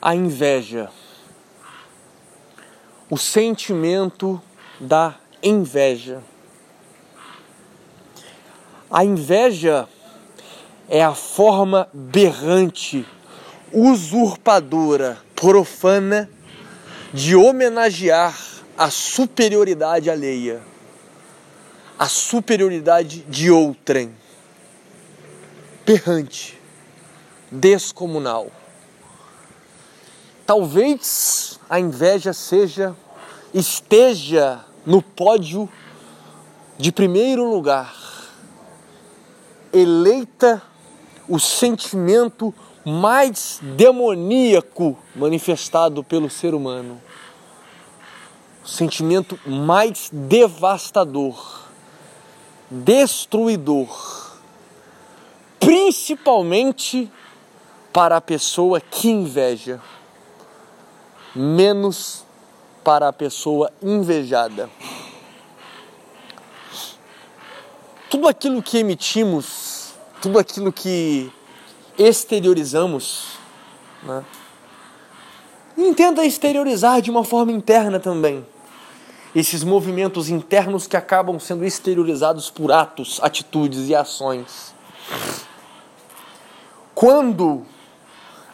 a inveja. O sentimento da inveja. A inveja é a forma berrante, usurpadora, profana de homenagear a superioridade alheia, a superioridade de outrem. Berrante, descomunal. Talvez a inveja seja esteja no pódio de primeiro lugar, eleita o sentimento mais demoníaco manifestado pelo ser humano, o sentimento mais devastador, destruidor, principalmente para a pessoa que inveja menos para a pessoa invejada. Tudo aquilo que emitimos, tudo aquilo que exteriorizamos, né? exteriorizar de uma forma interna também. Esses movimentos internos que acabam sendo exteriorizados por atos, atitudes e ações. Quando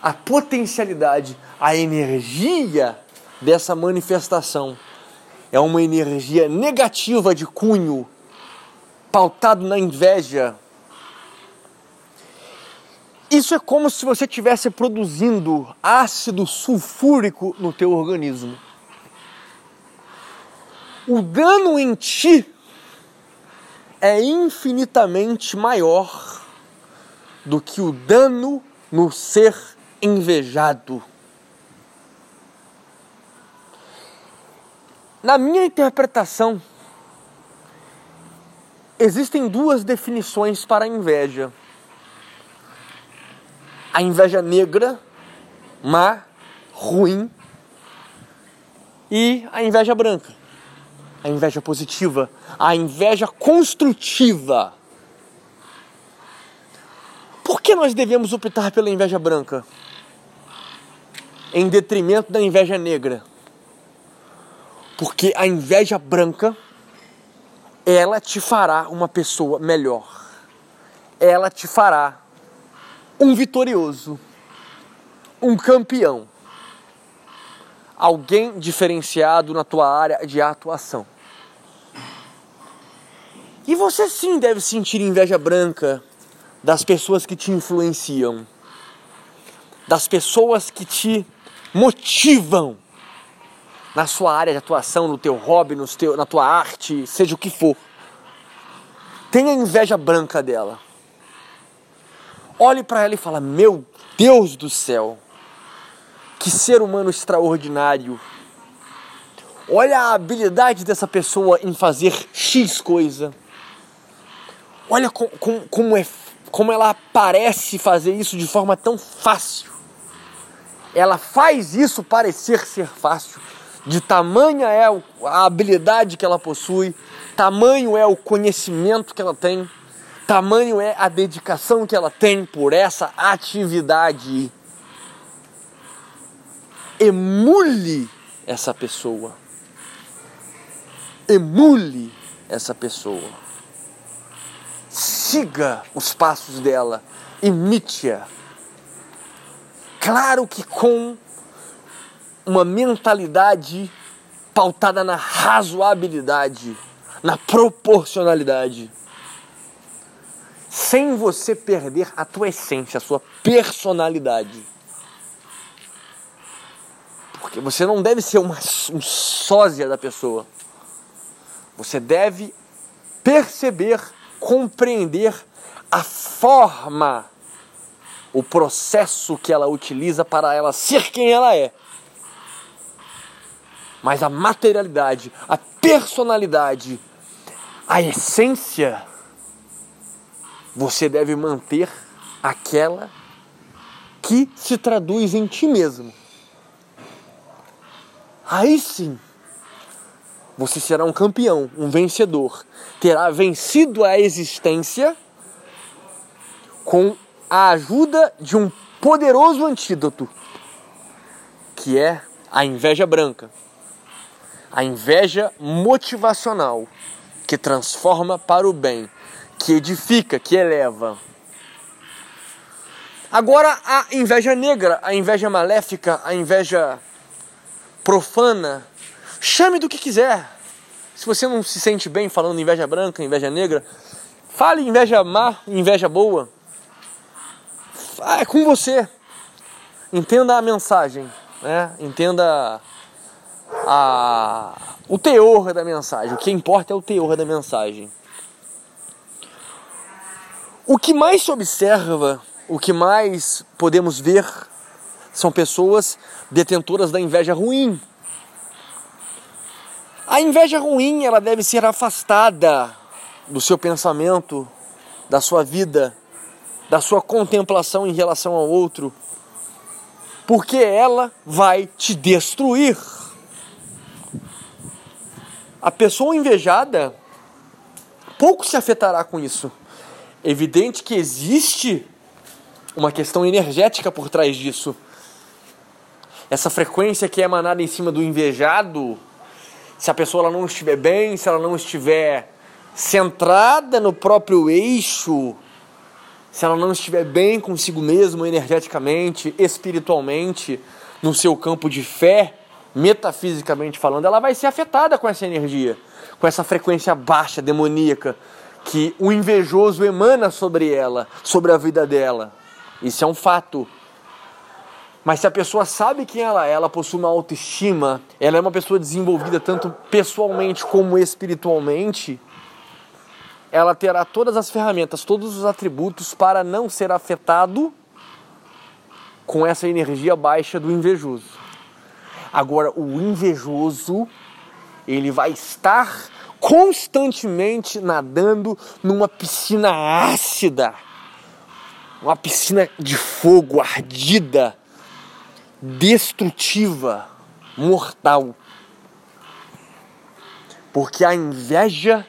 a potencialidade, a energia dessa manifestação é uma energia negativa de cunho, pautado na inveja. Isso é como se você estivesse produzindo ácido sulfúrico no teu organismo. O dano em ti é infinitamente maior do que o dano no ser invejado. Na minha interpretação, existem duas definições para a inveja: a inveja negra, má, ruim, e a inveja branca, a inveja positiva, a inveja construtiva. Por que nós devemos optar pela inveja branca? Em detrimento da inveja negra. Porque a inveja branca, ela te fará uma pessoa melhor. Ela te fará um vitorioso, um campeão. Alguém diferenciado na tua área de atuação. E você sim deve sentir inveja branca das pessoas que te influenciam, das pessoas que te motivam na sua área de atuação, no teu hobby, no teu, na tua arte, seja o que for. Tenha inveja branca dela. Olhe para ela e fala: Meu Deus do céu, que ser humano extraordinário. Olha a habilidade dessa pessoa em fazer X coisa. Olha com, com, como, é, como ela parece fazer isso de forma tão fácil ela faz isso parecer ser fácil. De tamanha é a habilidade que ela possui, tamanho é o conhecimento que ela tem, tamanho é a dedicação que ela tem por essa atividade. Emule essa pessoa. Emule essa pessoa. Siga os passos dela, imite-a Claro que com uma mentalidade pautada na razoabilidade, na proporcionalidade, sem você perder a tua essência, a sua personalidade. Porque você não deve ser uma, um sósia da pessoa. Você deve perceber, compreender a forma o processo que ela utiliza para ela ser quem ela é. Mas a materialidade, a personalidade, a essência, você deve manter aquela que se traduz em ti mesmo. Aí sim, você será um campeão, um vencedor. Terá vencido a existência com a ajuda de um poderoso antídoto que é a inveja branca. A inveja motivacional, que transforma para o bem, que edifica, que eleva. Agora a inveja negra, a inveja maléfica, a inveja profana, chame do que quiser. Se você não se sente bem falando inveja branca, inveja negra, fale inveja má, inveja boa. É com você. Entenda a mensagem, né? Entenda a, o teor da mensagem. O que importa é o teor da mensagem. O que mais se observa o que mais podemos ver são pessoas detentoras da inveja ruim. A inveja ruim, ela deve ser afastada do seu pensamento, da sua vida, da sua contemplação em relação ao outro, porque ela vai te destruir. A pessoa invejada pouco se afetará com isso. Evidente que existe uma questão energética por trás disso. Essa frequência que é emanada em cima do invejado, se a pessoa não estiver bem, se ela não estiver centrada no próprio eixo, se ela não estiver bem consigo mesmo energeticamente, espiritualmente, no seu campo de fé, metafisicamente falando, ela vai ser afetada com essa energia, com essa frequência baixa, demoníaca, que o invejoso emana sobre ela, sobre a vida dela. Isso é um fato. Mas se a pessoa sabe quem ela é, ela possui uma autoestima, ela é uma pessoa desenvolvida tanto pessoalmente como espiritualmente, ela terá todas as ferramentas, todos os atributos para não ser afetado com essa energia baixa do invejoso. Agora, o invejoso, ele vai estar constantemente nadando numa piscina ácida uma piscina de fogo ardida, destrutiva, mortal. Porque a inveja,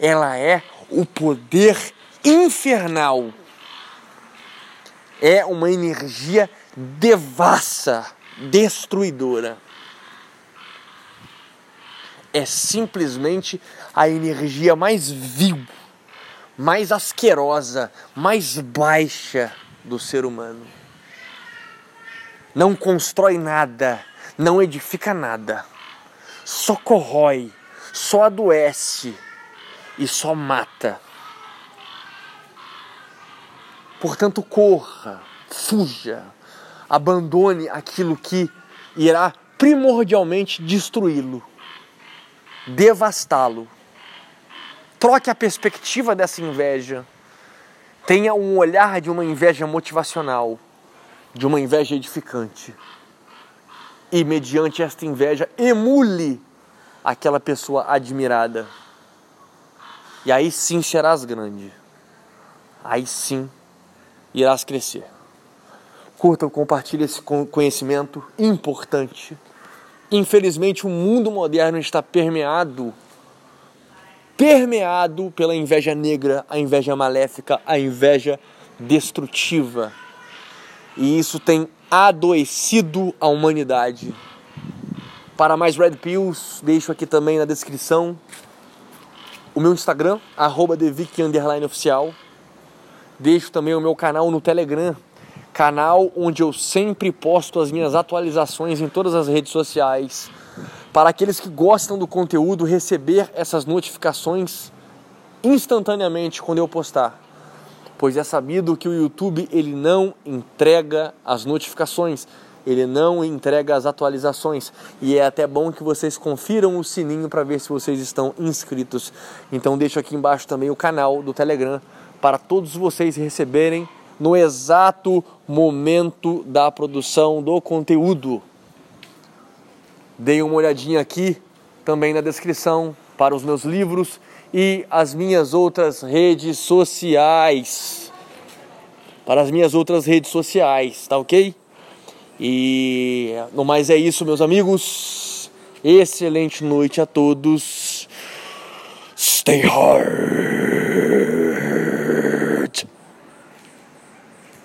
ela é o poder infernal. É uma energia devassa, destruidora. É simplesmente a energia mais vil mais asquerosa, mais baixa do ser humano. Não constrói nada, não edifica nada, só corrói, só adoece e só mata. Portanto, corra, fuja, abandone aquilo que irá primordialmente destruí-lo, devastá-lo Troque a perspectiva dessa inveja. Tenha um olhar de uma inveja motivacional, de uma inveja edificante. E mediante esta inveja, emule aquela pessoa admirada. E aí sim serás grande. Aí sim irás crescer. Curtam, compartilhe esse conhecimento importante. Infelizmente, o mundo moderno está permeado permeado pela inveja negra, a inveja maléfica, a inveja destrutiva. E isso tem adoecido a humanidade. Para mais Red Pills, deixo aqui também na descrição o meu Instagram, arroba. Deixo também o meu canal no Telegram, canal onde eu sempre posto as minhas atualizações em todas as redes sociais para aqueles que gostam do conteúdo receber essas notificações instantaneamente quando eu postar. Pois é sabido que o YouTube ele não entrega as notificações, ele não entrega as atualizações e é até bom que vocês confiram o sininho para ver se vocês estão inscritos. Então deixo aqui embaixo também o canal do Telegram para todos vocês receberem no exato momento da produção do conteúdo. Dei uma olhadinha aqui também na descrição para os meus livros e as minhas outras redes sociais. Para as minhas outras redes sociais, tá ok? E no mais é isso, meus amigos. Excelente noite a todos. Stay hard.